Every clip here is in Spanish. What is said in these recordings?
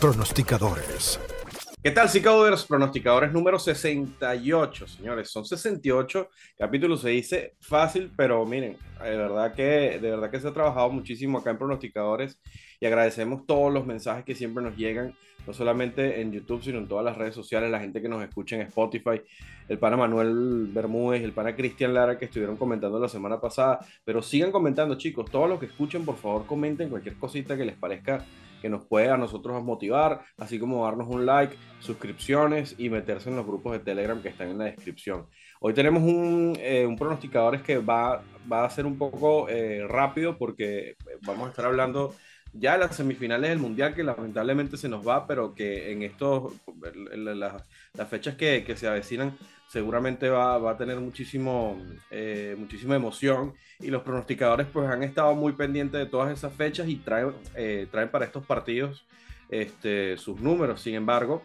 pronosticadores. ¿Qué tal, Cicadores? Pronosticadores número 68, señores. Son 68 capítulos, se dice fácil, pero miren, de verdad que, de verdad que se ha trabajado muchísimo acá en Pronosticadores y agradecemos todos los mensajes que siempre nos llegan, no solamente en YouTube, sino en todas las redes sociales, la gente que nos escucha en Spotify, el pana Manuel Bermúdez, el pana Cristian Lara que estuvieron comentando la semana pasada, pero sigan comentando, chicos, todos los que escuchen, por favor, comenten cualquier cosita que les parezca que nos puede a nosotros motivar, así como darnos un like, suscripciones y meterse en los grupos de Telegram que están en la descripción. Hoy tenemos un, eh, un pronosticador que va, va a ser un poco eh, rápido porque vamos a estar hablando ya las semifinales del Mundial que lamentablemente se nos va, pero que en estos, las fechas que, que se avecinan seguramente va, va a tener muchísimo, eh, muchísima emoción y los pronosticadores pues han estado muy pendientes de todas esas fechas y traen, eh, traen para estos partidos este, sus números. Sin embargo,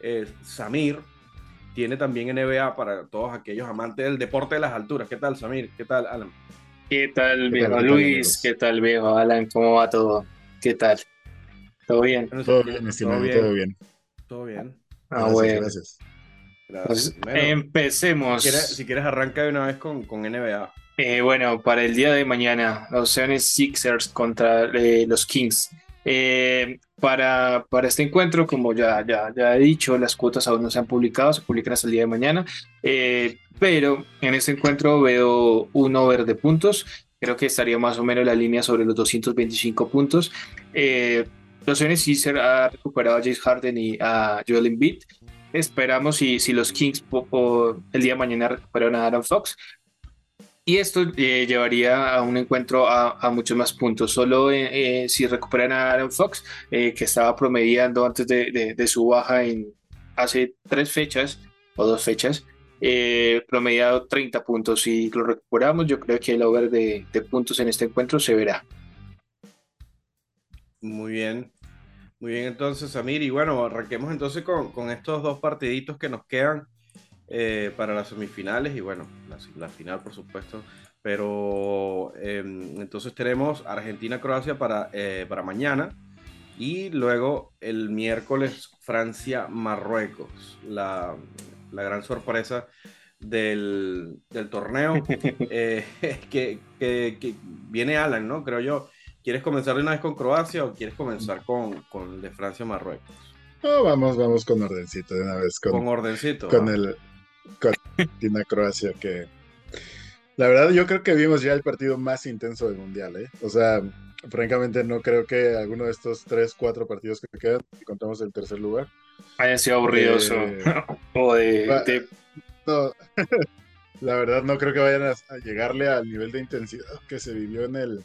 eh, Samir tiene también NBA para todos aquellos amantes del deporte de las alturas. ¿Qué tal, Samir? ¿Qué tal, Alan? ¿Qué tal, viejo Luis? ¿Qué tal, viejo Alan? ¿Cómo va todo? ¿Qué tal? ¿Todo bien? Todo bien, estimado, todo bien. Todo bien. Ah, bueno. Gracias. Pues, empecemos. Si quieres, arranca de una vez con, con NBA. Eh, bueno, para el día de mañana, los Seven Sixers contra eh, los Kings. Eh, para, para este encuentro, como ya, ya, ya he dicho, las cuotas aún no se han publicado, se publican hasta el día de mañana. pero en este encuentro veo un over de puntos. Creo que estaría más o menos la línea sobre los 225 puntos. los Seven Sixers ha recuperado a Jace Harden y a Joel Embiid Esperamos si, si los Kings el día de mañana recuperan a Adam Fox. Y esto eh, llevaría a un encuentro a, muchos más puntos. Solo eh, eh, si recuperan a Aaron Fox, que estaba promediando antes de, de, su baja en hace tres fechas o dos fechas, promediado 30 puntos. Si lo recuperamos, yo creo que el over de, puntos en este encuentro se verá. Muy bien. Muy bien, entonces, Samir. Y bueno, arranquemos entonces con, con estos dos partiditos que nos quedan eh, para las semifinales y bueno, la, final, por supuesto. Pero em, entonces tenemos Argentina-Croacia para, eh, para mañana y luego el miércoles Francia-Marruecos. La, la, gran sorpresa del, del torneo eh, que, que, que, viene Alan, ¿no? Creo yo. ¿Quieres comenzar de una vez con Croacia o quieres comenzar con, con de Francia-Marruecos? No, vamos, vamos con ordencito de una vez. Con, con ordencito. Con el con Argentina-Croacia que... La verdad yo creo que vimos ya el partido más intenso del Mundial, ¿eh? O sea, francamente no creo que alguno de estos tres, cuatro partidos que quedan, contamos el tercer lugar, haya sido aburridos eh, o de... No, la verdad no creo que vayan a llegarle al nivel de intensidad que se vivió en el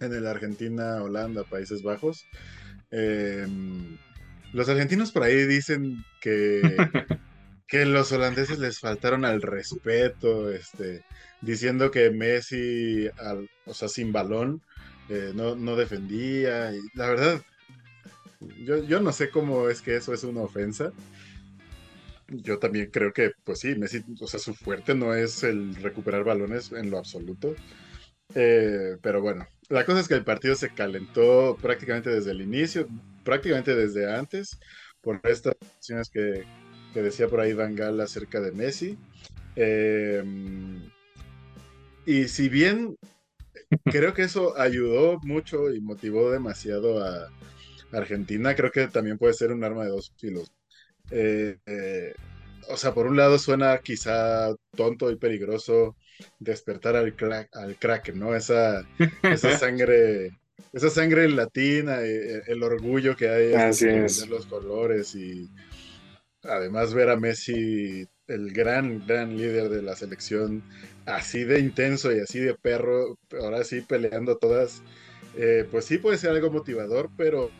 en el Argentina, Holanda, Países Bajos. Em, los argentinos por ahí dicen que, que los holandeses les faltaron al respeto, este, diciendo que Messi, o sea, sin balón, eh, no, defendía. Y la verdad, yo, yo no sé cómo es que eso es una ofensa. Yo también creo que, pues sí, Messi, o sea, su fuerte no es el recuperar balones en lo absoluto. Eh, pero bueno, la cosa es que el partido se calentó prácticamente desde el inicio, prácticamente desde antes, por estas acciones que, decía por ahí Van Gaal acerca de Messi. Eh, y si bien creo que eso ayudó mucho y motivó demasiado a Argentina, creo que también puede ser un arma de dos filos. Eh, o sea, por un lado suena quizá tonto y peligroso despertar al, crack, al crack, ¿no? Esa, esa sangre, esa sangre latina, eh, el, orgullo que hay en los colores y además ver a Messi, el gran, gran líder de la selección, así de intenso y así de perro, ahora sí peleando todas, eh, pues sí puede ser algo motivador, pero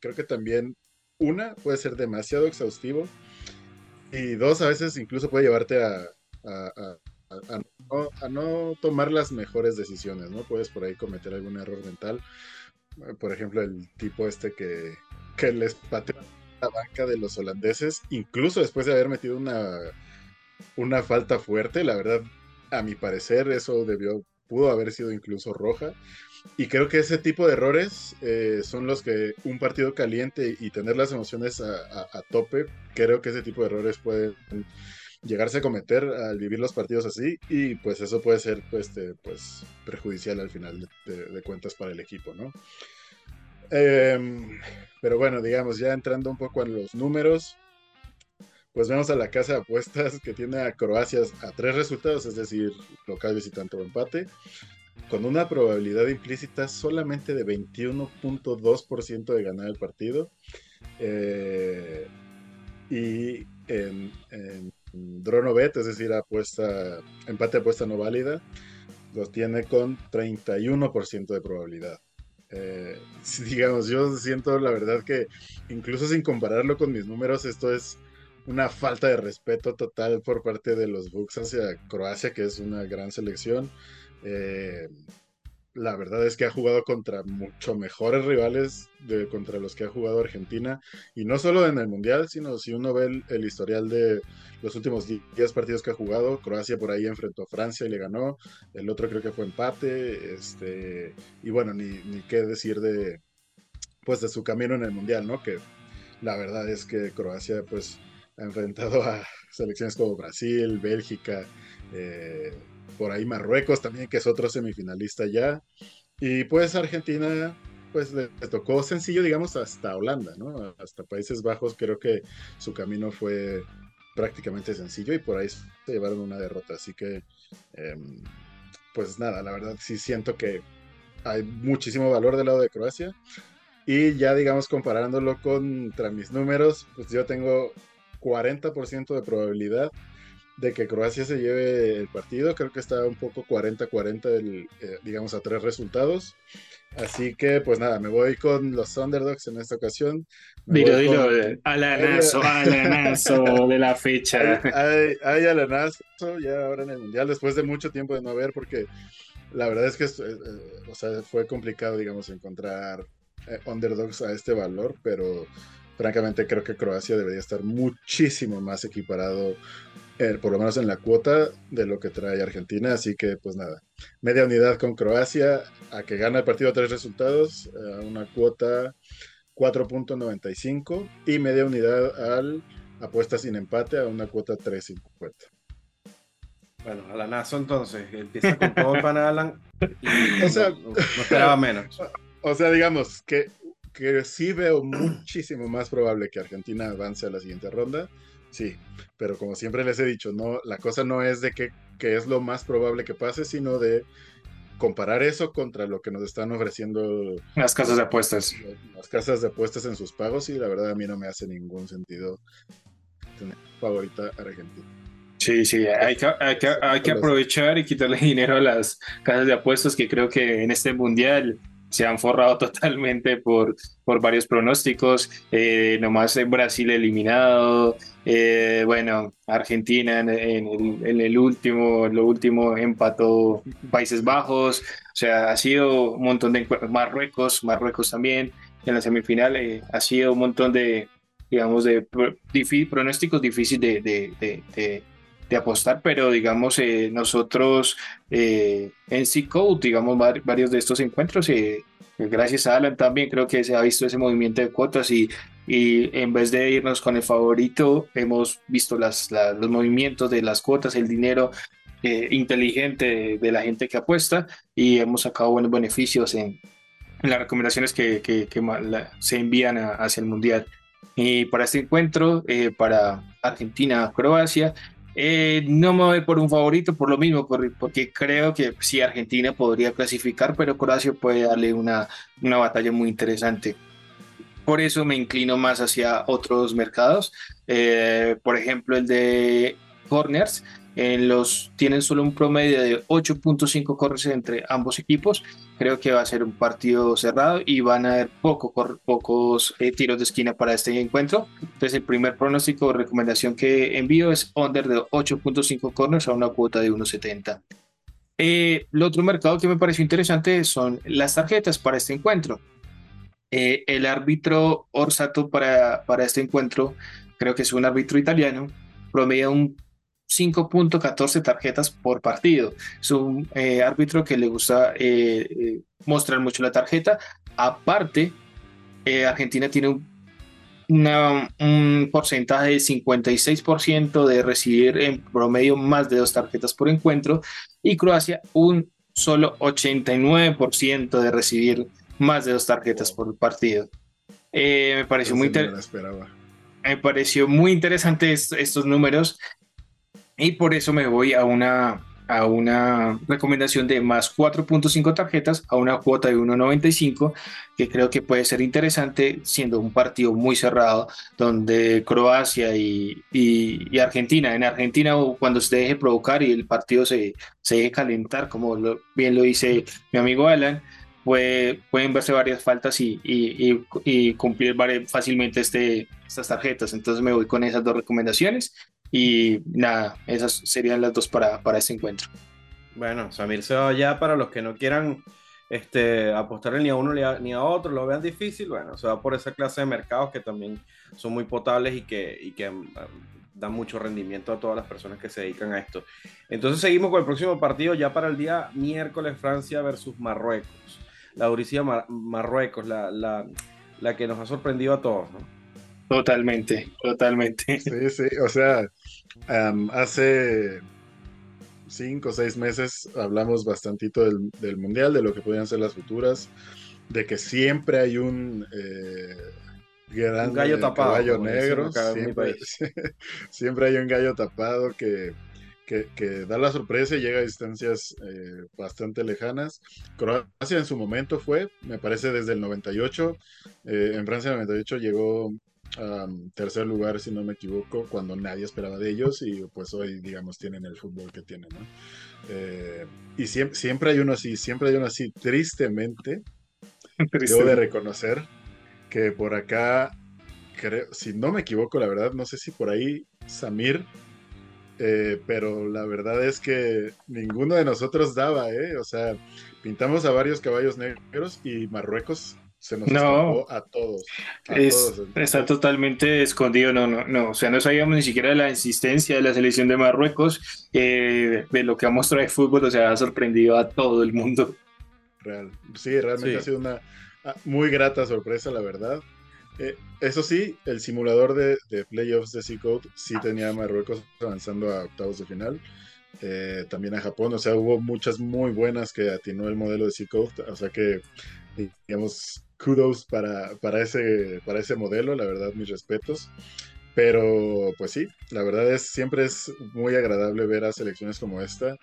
creo que también una puede ser demasiado exhaustivo y dos a veces incluso puede llevarte a a, no, tomar las mejores decisiones, ¿no? Puedes por ahí cometer algún error mental. Por ejemplo, el tipo este que, que les pateó la banca de los holandeses, incluso después de haber metido una, una falta fuerte, la verdad, a mi parecer, eso debió pudo haber sido incluso roja. Y creo que ese tipo de errores eh, son los que un partido caliente y tener las emociones a, tope, creo que ese tipo de errores pueden llegarse a cometer al vivir los partidos así y pues eso puede ser pues, pues perjudicial al final de, cuentas para el equipo, ¿no? Em, pero bueno, digamos, ya entrando un poco en los números, pues vemos a la casa de apuestas que tiene a Croacia a tres resultados, es decir, local, visitante o empate, con una probabilidad implícita solamente de 21.2% de ganar el partido. Eh, y en, en Dronobet, es decir, apuesta, empate apuesta no válida, los tiene con 31% de probabilidad. Eh, digamos, yo siento la verdad que incluso sin compararlo con mis números, esto es una falta de respeto total por parte de los Bucks hacia Croacia, que es una gran selección. Eh, la verdad es que ha jugado contra mucho mejores rivales de, contra los que ha jugado Argentina. Y no solo en el Mundial, sino si uno ve el, historial de los últimos 10 partidos que ha jugado. Croacia por ahí enfrentó a Francia y le ganó. El otro creo que fue empate. Este, y bueno, ni, ni qué decir de, pues de su camino en el Mundial, ¿no? Que la verdad es que Croacia pues enfrentado a selecciones como Brasil, Bélgica, eh, por ahí Marruecos también, que es otro semifinalista ya. Y pues Argentina, pues le, tocó sencillo, digamos, hasta Holanda, ¿no? Hasta Países Bajos, creo que su camino fue prácticamente sencillo y por ahí se llevaron una derrota. Así que, em, pues nada, la verdad sí siento que hay muchísimo valor del lado de Croacia. Y ya, digamos, comparándolo contra mis números, pues yo tengo 40% de probabilidad de que Croacia se lleve el partido. Creo que está un poco 40-40, eh, digamos, a tres resultados. Así que, pues nada, me voy con los Underdogs en esta ocasión. dilo, dilo, alanazo, alanazo de la fecha. Hay, hay, alanazo ya ahora en el Mundial, después de mucho tiempo de no ver, porque la verdad es que eh, eh, o sea, fue complicado, digamos, encontrar underdogs a este valor, pero francamente creo que Croacia debería estar muchísimo más equiparado, eh, por lo menos en la cuota de lo que trae Argentina. Así que pues nada, media unidad con Croacia a que gana el partido a tres resultados, a una cuota 4.95 y media unidad al apuesta sin empate a una cuota 3.50. Bueno, Alanazo entonces, empieza con todo pan Alan o sea, no esperaba menos. O sea, digamos que que sí veo muchísimo más probable que Argentina avance a la siguiente ronda, sí, pero como siempre les he dicho, no, la cosa no es de que, es lo más probable que pase, sino de comparar eso contra lo que nos están ofreciendo las casas de apuestas. Las casas de apuestas en sus pagos y la verdad a mí no me hace ningún sentido tener favorita a Argentina. Sí, sí, hay que, hay que, hay que aprovechar y quitarle dinero a las casas de apuestas que creo que en este mundial se han forrado totalmente por, por varios pronósticos. Eh, nomás en Brasil eliminado. Eh, bueno, Argentina en, el, el, último, lo último empató Países Bajos. O sea, ha sido un montón de Marruecos, Marruecos también en la semifinal. Eh, ha sido un montón de, digamos, de pronósticos difíciles de, de, de de apostar, pero digamos, eh, nosotros eh, en C-Code, digamos, varios de estos encuentros, eh, gracias a Alan también creo que se ha visto ese movimiento de cuotas y, en vez de irnos con el favorito, hemos visto las, los movimientos de las cuotas, el dinero inteligente de, la gente que apuesta y hemos sacado buenos beneficios en, las recomendaciones que, se envían hacia el Mundial. Y para este encuentro, para Argentina-Croacia, eh, no me voy por un favorito por lo mismo, porque creo que sí, Argentina podría clasificar, pero Croacia puede darle una, una batalla muy interesante. Por eso me inclino más hacia otros mercados, eh, por ejemplo el de corners, en los, tienen solo un promedio de 8.5 corners entre ambos equipos. Creo que va a ser un partido cerrado y van a haber poco, pocos eh, tiros de esquina para este encuentro. Entonces, el primer pronóstico o recomendación que envío es under de 8.5 corners a una cuota de 1.70. Eh, el otro mercado que me pareció interesante son las tarjetas para este encuentro. Eh, el árbitro Orsato para, para este encuentro, creo que es un árbitro italiano, promedia un 5.14 tarjetas por partido. Es un eh, árbitro que le gusta eh, eh, mostrar mucho la tarjeta. Aparte, Argentina tiene un, un porcentaje de 56% de recibir en promedio más de dos tarjetas por encuentro y Croacia un solo 89% de recibir más de dos tarjetas por partido. me pareció muy me pareció muy interesante estos números y por eso me voy a una, a una recomendación de más 4.5 tarjetas a una cuota de 1.95 que creo que puede ser interesante siendo un partido muy cerrado donde Croacia y, y, Argentina, en Argentina cuando se deje provocar y el partido se, se deje calentar, como bien lo dice mi amigo Alan, pueden verse varias faltas y, y, y cumplir fácilmente este, estas tarjetas. Entonces me voy con esas dos recomendaciones y nada, esas serían las dos para, para este encuentro. Bueno, Samir se va ya para los que no quieran este, apostarle ni a uno ni a, otro, lo vean difícil, bueno, se va por esa clase de mercados que también son muy potables y que, y que um, dan mucho rendimiento a todas las personas que se dedican a esto. Entonces seguimos con el próximo partido ya para el día miércoles Francia versus Marruecos. La Duricia Marruecos, la, la, la que nos ha sorprendido a todos, ¿no? Totalmente, totalmente. Sí, sí, o sea, hace cinco o seis meses hablamos bastantito del, Mundial, de lo que podían ser las futuras, de que siempre hay un... Eh, gran, gallo tapado. Caballo negro. Siempre, hay un gallo tapado que, que, da la sorpresa y llega a distancias eh, bastante lejanas. Croacia en su momento fue, me parece desde el 98, eh, en Francia en el 98 llegó tercer lugar, si no me equivoco, cuando nadie esperaba de ellos y pues hoy, digamos, tienen el fútbol que tienen, ¿no? Eh, y siempre, siempre hay uno así, siempre hay uno así, tristemente, debo de reconocer que por acá, creo, si no me equivoco, la verdad, no sé si por ahí Samir, eh, pero la verdad es que ninguno de nosotros daba, ¿eh? O sea, pintamos a varios caballos negros y Marruecos se nos no, a todos. Está totalmente escondido, no, no, no, o sea, no sabíamos ni siquiera de la existencia de la selección de Marruecos, eh, de lo que ha mostrado el fútbol, o sea, ha sorprendido a todo el mundo. Real, sí, realmente ha sido una ah, muy grata sorpresa, la verdad. Eh, eso sí, el simulador de, playoffs de C-Code sí tenía a Marruecos avanzando a octavos de final. Eh, también a Japón, o sea, hubo muchas muy buenas que atinó el modelo de C-Code, o sea que, digamos, kudos para, para, ese, para ese modelo, la verdad, mis respetos. Pero pues sí, la verdad es siempre es muy agradable ver a selecciones como esta.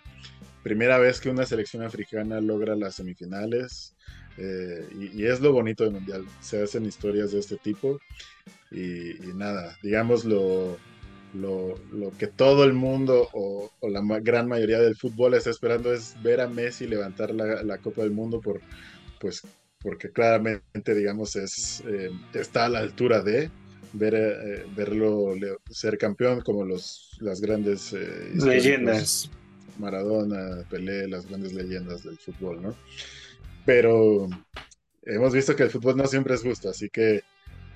Primera vez que una selección africana logra las semifinales. Eh, y, es lo bonito del mundial. Se hacen historias de este tipo. Y, nada, digamos lo, lo, que todo el mundo o, la la mayoría del fútbol está esperando es ver a Messi levantar la, la Copa del Mundo por pues porque claramente, digamos, es, eh, está a la altura de ver, eh, verlo ser campeón como los, las grandes eh, leyendas. Maradona, Pelé, las grandes leyendas del fútbol, ¿no? Pero hemos visto que el fútbol no siempre es justo, así que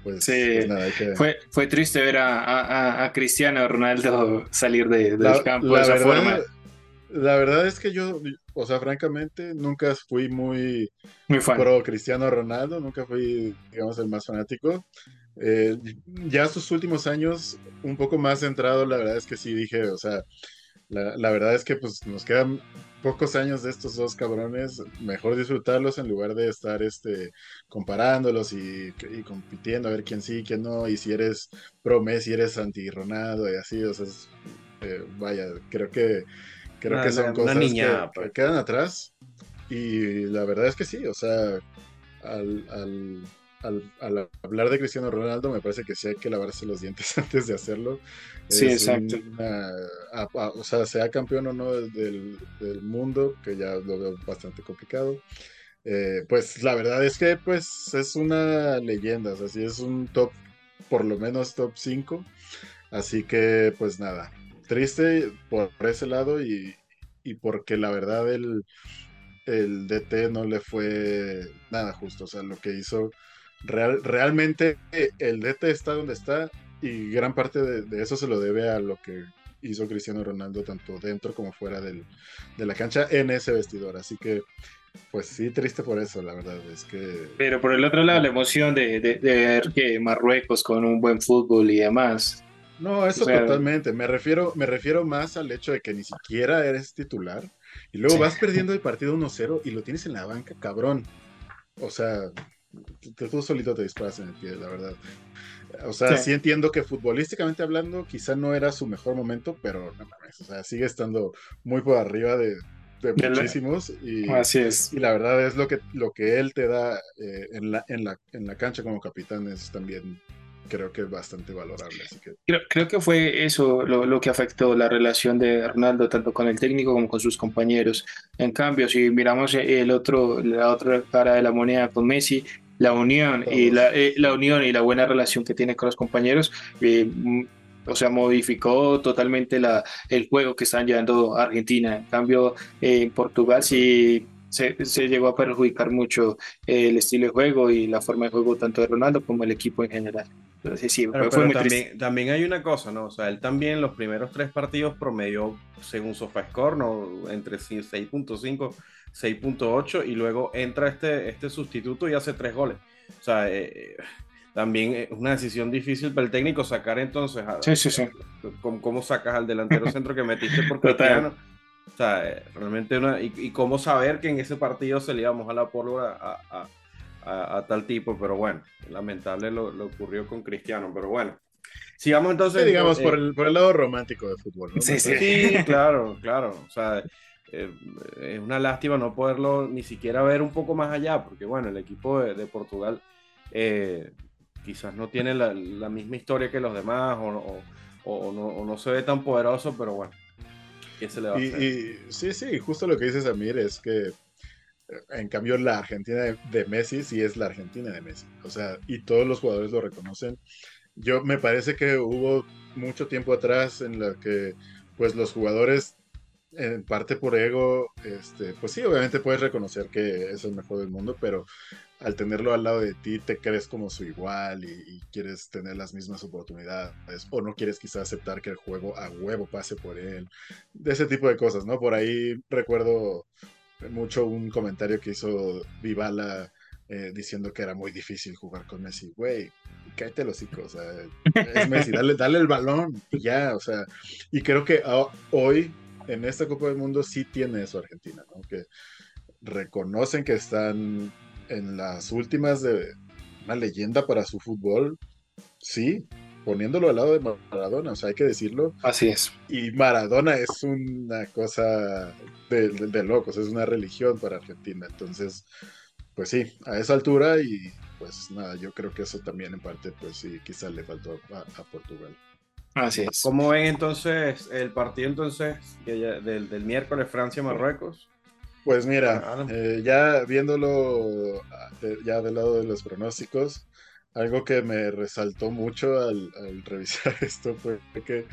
pues, sí, pues fue, fue triste ver a, a, Cristiano Ronaldo salir de, del campo de esa forma. La verdad es que yo, o sea, francamente, nunca fui muy, muy pro Cristiano Ronaldo, nunca fui, digamos, el más fanático. Eh, ya sus últimos años, un poco más centrado, la verdad es que sí dije, o sea, la, verdad es que pues nos quedan pocos años de estos dos cabrones, mejor disfrutarlos en lugar de estar este, comparándolos y, compitiendo a ver quién sí, quién no, y si eres pro Messi, eres anti Ronaldo y así, o sea, eh, vaya, creo que Creo que son cosas que, pues. quedan atrás. Y la verdad es que sí, o sea, al, hablar de Cristiano Ronaldo, me parece que sí hay que lavarse los dientes antes de hacerlo. Sí, exacto. o sea, sea campeón o no del, mundo, que ya lo veo bastante complicado. Eh, pues la verdad es que pues es una leyenda, o sea, sí es un top, por lo menos top 5. Así que pues nada, triste por ese lado y, porque la verdad el, el, DT no le fue nada justo. O sea, lo que hizo real, realmente el DT está donde está y gran parte de, eso se lo debe a lo que hizo Cristiano Ronaldo tanto dentro como fuera del, de la cancha en ese vestidor. Así que, pues sí, triste por eso, la verdad. Es que. Pero por el otro lado, la emoción de, de, ver que Marruecos con un buen fútbol y demás. No, eso totalmente. Me refiero, me refiero más al hecho de que ni siquiera eres titular y luego vas perdiendo el partido 1-0 y lo tienes en la banca, cabrón. O sea, tú solito te disparas en el pie, la verdad. O sea, sí. entiendo que futbolísticamente hablando, quizá no era su mejor momento, pero no mames, o sea, sigue estando muy por arriba de, muchísimos. Y, Así es. Y la verdad es lo que, lo que él te da eh, en, la, en, la, en la cancha como capitán es también creo que es bastante valorable. Así que... creo, creo que fue eso lo, lo, que afectó la relación de Ronaldo tanto con el técnico como con sus compañeros. En cambio, si miramos el otro, la otra cara de la moneda con Messi, la unión y la, eh, la, unión y la buena relación que tiene con los compañeros, eh, o sea, modificó totalmente la, el juego que están llevando a Argentina. En cambio, eh, en Portugal sí se, se, llegó a perjudicar mucho el estilo de juego y la forma de juego tanto de Ronaldo como el equipo en general. Entonces, sí, pero, fue, pero también, también, hay una cosa, ¿no? O sea, él también los primeros tres partidos promedió, según SofaScore, ¿no? Entre 6.5 6.8 y luego entra este, este sustituto y hace tres goles. O sea, eh, también es una decisión difícil para el técnico sacar entonces a, sí, sí, sí. ¿cómo, ¿cómo, sacas al delantero centro que metiste por Cristiano. O sea, eh, realmente una, y, y, cómo saber que en ese partido se le iba a mojar la pólvora a, a, a tal tipo, pero bueno, lamentable lo, lo, ocurrió con Cristiano, pero bueno. Sigamos entonces. Sí, digamos, eh, por, el, por el lado romántico de fútbol. ¿no? Sí, sí, sí, claro, claro. O sea, eh, es una lástima no poderlo ni siquiera ver un poco más allá, porque bueno, el equipo de, de Portugal eh, quizás no tiene la, la, misma historia que los demás o, o, o, no, o, no, se ve tan poderoso, pero bueno, ¿qué se le va a y, hacer? Y, sí, sí, justo lo que dices, Amir, es que en cambio la Argentina de, de Messi sí es la Argentina de Messi, o sea, y todos los jugadores lo reconocen. Yo me parece que hubo mucho tiempo atrás en la que pues los jugadores en parte por ego, este, pues sí, obviamente puedes reconocer que es el mejor del mundo, pero al tenerlo al lado de ti te crees como su igual y, y, quieres tener las mismas oportunidades o no quieres quizás aceptar que el juego a huevo pase por él, de ese tipo de cosas, ¿no? Por ahí recuerdo mucho un comentario que hizo Vivala eh, diciendo que era muy difícil jugar con Messi, güey, cállate los hocico, es Messi, dale, dale el balón y ya, o sea, y creo que hoy en esta Copa del Mundo sí tiene eso Argentina, ¿no? que reconocen que están en las últimas de una leyenda para su fútbol, sí, poniéndolo al lado de Maradona, o sea, hay que decirlo. Así es. Y Maradona es una cosa de, de, de locos, es una religión para Argentina, entonces, pues sí, a esa altura y pues nada, yo creo que eso también en parte, pues sí, quizás le faltó a, a Portugal. Así es. ¿Cómo ven entonces el partido entonces del, del miércoles Francia-Marruecos? Pues mira, eh, ya viéndolo de, ya del lado de los pronósticos, algo que me resaltó mucho al, al, revisar esto fue que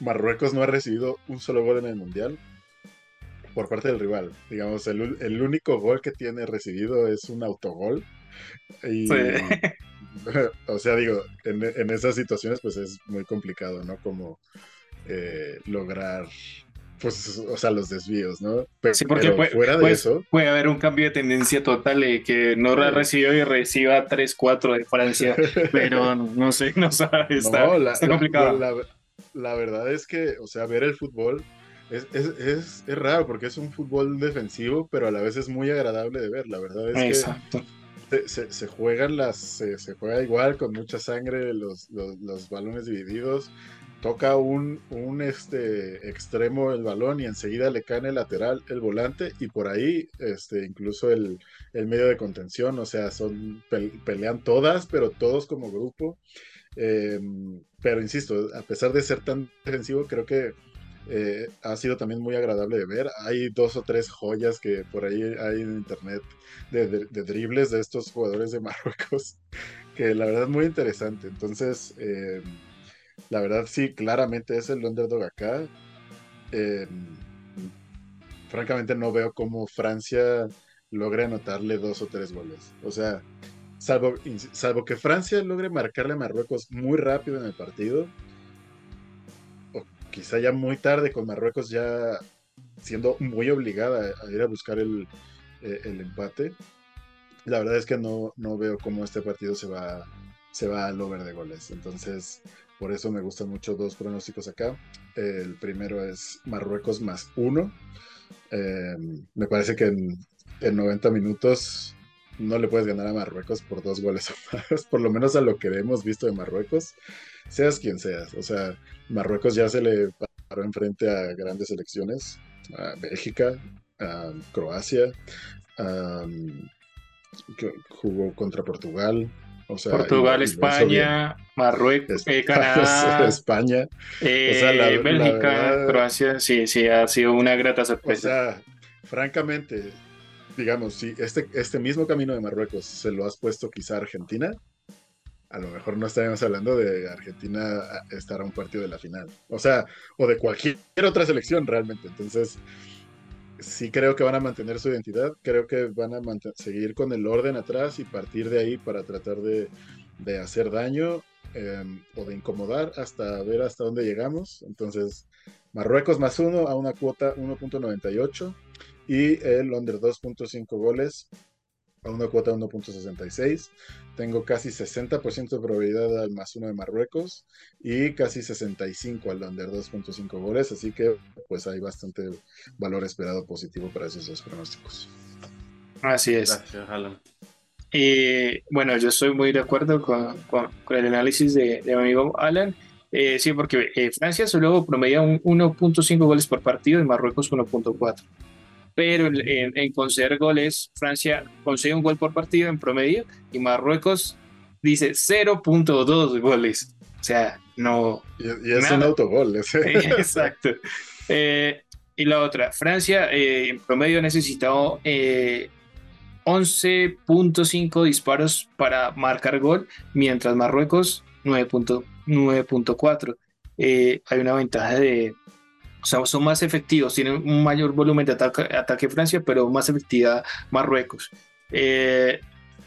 Marruecos no ha recibido un solo gol en el Mundial por parte del rival. Digamos, el, el único gol que tiene recibido es un autogol. Y, sí. o sea, digo, en, en, esas situaciones pues es muy complicado, ¿no? Como eh, lograr, pues, o sea, los desvíos, ¿no? Pero, sí, porque pero puede, fuera de puede, eso... Puede haber un cambio de tendencia total de que no sí. recibió y reciba 3-4 de Francia, pero no sé, no sabe, está, no, la, está complicado. La, la, la, verdad es que, o sea, ver el fútbol... Es, es, es, es, raro porque es un fútbol defensivo, pero a la vez es muy agradable de ver. La verdad es Exacto. que se, juegan las, se, juega igual con mucha sangre, los, los, balones divididos. Toca un, un este, extremo el balón y enseguida le cae en el lateral el volante y por ahí este, incluso el, el medio de contención. O sea, son pelean todas, pero todos como grupo. Eh, pero insisto, a pesar de ser tan defensivo, creo que eh, ha sido también muy agradable de ver. Hay dos o tres joyas que por ahí hay en internet de, de, de dribles de estos jugadores de Marruecos, que la verdad es muy interesante. Entonces, eh, la verdad sí, claramente es el underdog acá. Eh, francamente no veo cómo Francia logre anotarle dos o tres goles. O sea, salvo, salvo que Francia logre marcarle a Marruecos muy rápido en el partido quizá ya muy tarde con Marruecos ya siendo muy obligada a ir a buscar el, eh, el empate. La verdad es que no, no veo cómo este partido se va, se va al over de goles. Entonces, por eso me gustan mucho dos pronósticos acá. El primero es Marruecos más uno. Em, me parece que en, en, 90 minutos no le puedes ganar a Marruecos por dos goles o más, por lo menos a lo que hemos visto de Marruecos, seas quien seas. O sea, Marruecos ya se le paró enfrente a grandes selecciones, a Bélgica, a Croacia, jugó contra Portugal. O sea, Portugal, España, Marruecos, eh, Canadá, España, eh, Bélgica, Croacia, sí, sí, ha sido una grata sorpresa. O sea, francamente, digamos, si este, este mismo camino de Marruecos se lo has puesto quizá a Argentina, a lo mejor no estaríamos hablando de Argentina estar a un partido de la final. O sea, o de cualquier otra selección realmente. Entonces, sí creo que van a mantener su identidad, creo que van a seguir con el orden atrás y partir de ahí para tratar de, hacer daño em, o de incomodar hasta ver hasta dónde llegamos. Entonces, Marruecos más uno a una cuota 1.98 y el under 2.5 goles a una cuota 1.66. Tengo casi 60% de probabilidad al más uno de Marruecos y casi 65 al under 2.5 goles, así que pues hay bastante valor esperado positivo para esos dos pronósticos. Así es. Gracias, Alan. Y bueno, yo estoy muy de acuerdo con, con, el análisis de, de, mi amigo Alan. Eh, sí, porque eh, Francia solo promedia 1.5 goles por partido y Marruecos 1.4 pero en, conceder goles, Francia consigue un gol por partido en promedio y Marruecos dice 0.2 goles. O sea, no. Y, es un autogol. Exacto. Eh, y la otra, Francia eh, en promedio ha necesitado 11.5 eh, disparos para marcar gol, mientras Marruecos 9.4. hay una ventaja de o sea, son más efectivos, tienen un mayor volumen de ataque, Francia, pero más efectividad Marruecos. Eh,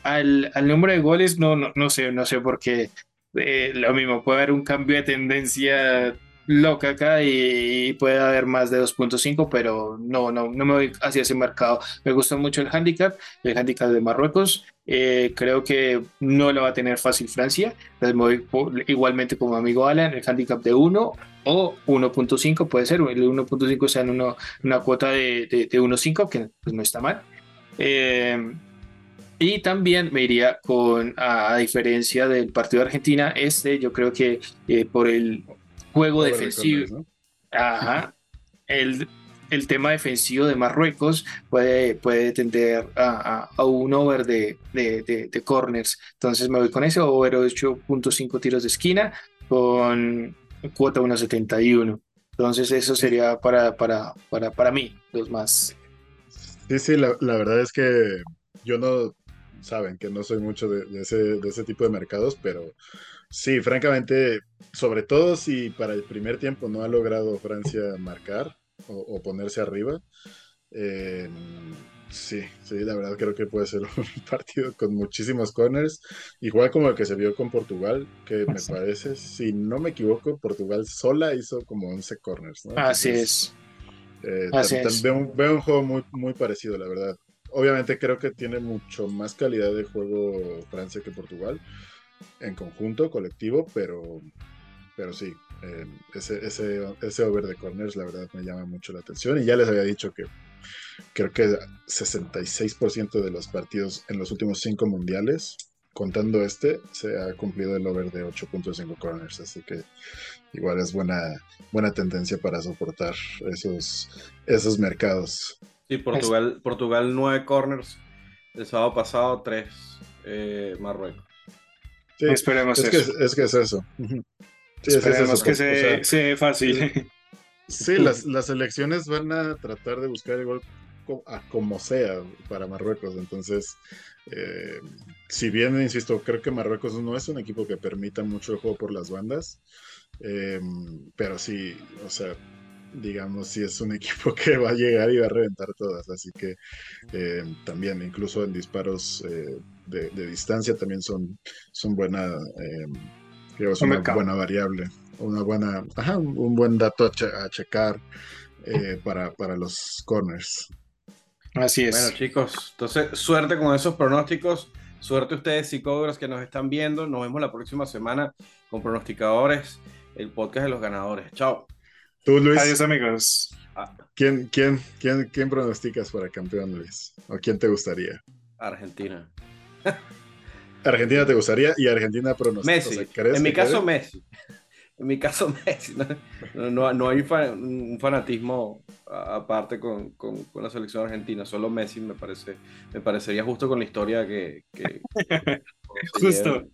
al, número de goles, no, no, sé, no sé por qué. Eh, lo mismo, puede haber un cambio de tendencia loca acá y, puede haber más de 2.5, pero no, no, no me voy hacia ese mercado. Me gustó mucho el handicap, el handicap de Marruecos. Eh, creo que no lo va a tener fácil Francia. Entonces me voy igualmente como amigo Alan, el handicap de 1 o 1.5 puede ser, el 1.5 sea en una cuota de, de, 1.5, que pues, no está mal. Eh, y también me iría con, a, diferencia del partido de Argentina, este yo creo que eh, por el juego defensivo, ajá, el, el, tema defensivo de Marruecos puede, puede tender a, a, un over de, de, de, corners. Entonces me voy con ese over 8.5 tiros de esquina con cuota 1.71. Entonces eso sería para, para, para, para mí los más. Sí, sí, la, la, verdad es que yo no, saben que no soy mucho de, ese, de ese tipo de mercados, pero sí, francamente, sobre todo si para el primer tiempo no ha logrado Francia marcar o, ponerse arriba, eh, Sí, sí, la verdad creo que puede ser un partido con muchísimos corners, igual como el que se vio con Portugal, que me parece, si no me equivoco, Portugal sola hizo como 11 corners. ¿no? Así es. Eh, Así es. Veo, un, veo, un, juego muy, muy parecido, la verdad. Obviamente creo que tiene mucho más calidad de juego Francia que Portugal, en conjunto, colectivo, pero, pero sí, eh, ese, ese, over de corners la verdad me llama mucho la atención y ya les había dicho que creo que 66% de los partidos en los últimos cinco mundiales, contando este, se ha cumplido el over de 8.5 corners, así que igual es buena, buena tendencia para soportar esos, esos mercados. Sí, Portugal, Portugal 9 corners, el sábado pasado 3 eh, Marruecos. Sí, Esperemos es eso. Que, es que es eso. Sí, Esperemos que sea se, fácil. Sí, las, las elecciones van a tratar de buscar el gol a como sea para Marruecos. Entonces, eh, si bien, insisto, creo que Marruecos no es un equipo que permita mucho el juego por las bandas, eh, pero sí, o sea, digamos, sí es un equipo que va a llegar y va a reventar todas. Así que eh, también, incluso en disparos de, distancia, también son, son buena, una buena variable. una buena, ajá, un buen dato a, checar eh, para, para los corners. Así es. Bueno, chicos, entonces suerte con esos pronósticos. Suerte ustedes, psicólogos que nos están viendo. Nos vemos la próxima semana con pronosticadores, el podcast de los ganadores. Chao. Tú, Luis. Adiós, amigos. Ah. ¿Quién, quién, quién, quién pronosticas para campeón, Luis? ¿O quién te gustaría? Argentina. Argentina te gustaría y Argentina pronostica. Messi. en mi caso, Messi. En mi caso, Messi. No, no, hay un fanatismo aparte con, con, la selección argentina. Solo Messi me parece me parecería justo con la historia que. justo.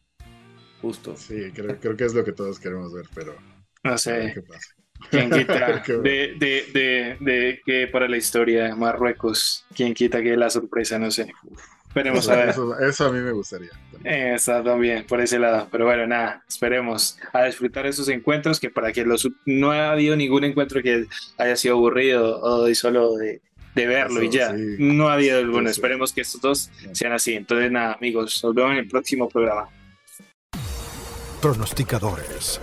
Justo. Sí, creo, creo, que es lo que todos queremos ver, pero. No sé. ¿Qué pasa? ¿Quién quita de, de, de, de, que para la historia Marruecos, quién quita que la sorpresa, no sé. Esperemos a ver. Eso, a mí me gustaría. Eso también, por ese lado. Pero bueno, nada, esperemos a disfrutar esos encuentros, que para que los, no ha habido ningún encuentro que haya sido aburrido o de solo de, de verlo y ya. No ha habido alguno. Esperemos que estos dos sean así. Entonces, nada, amigos, nos vemos en el próximo programa. Pronosticadores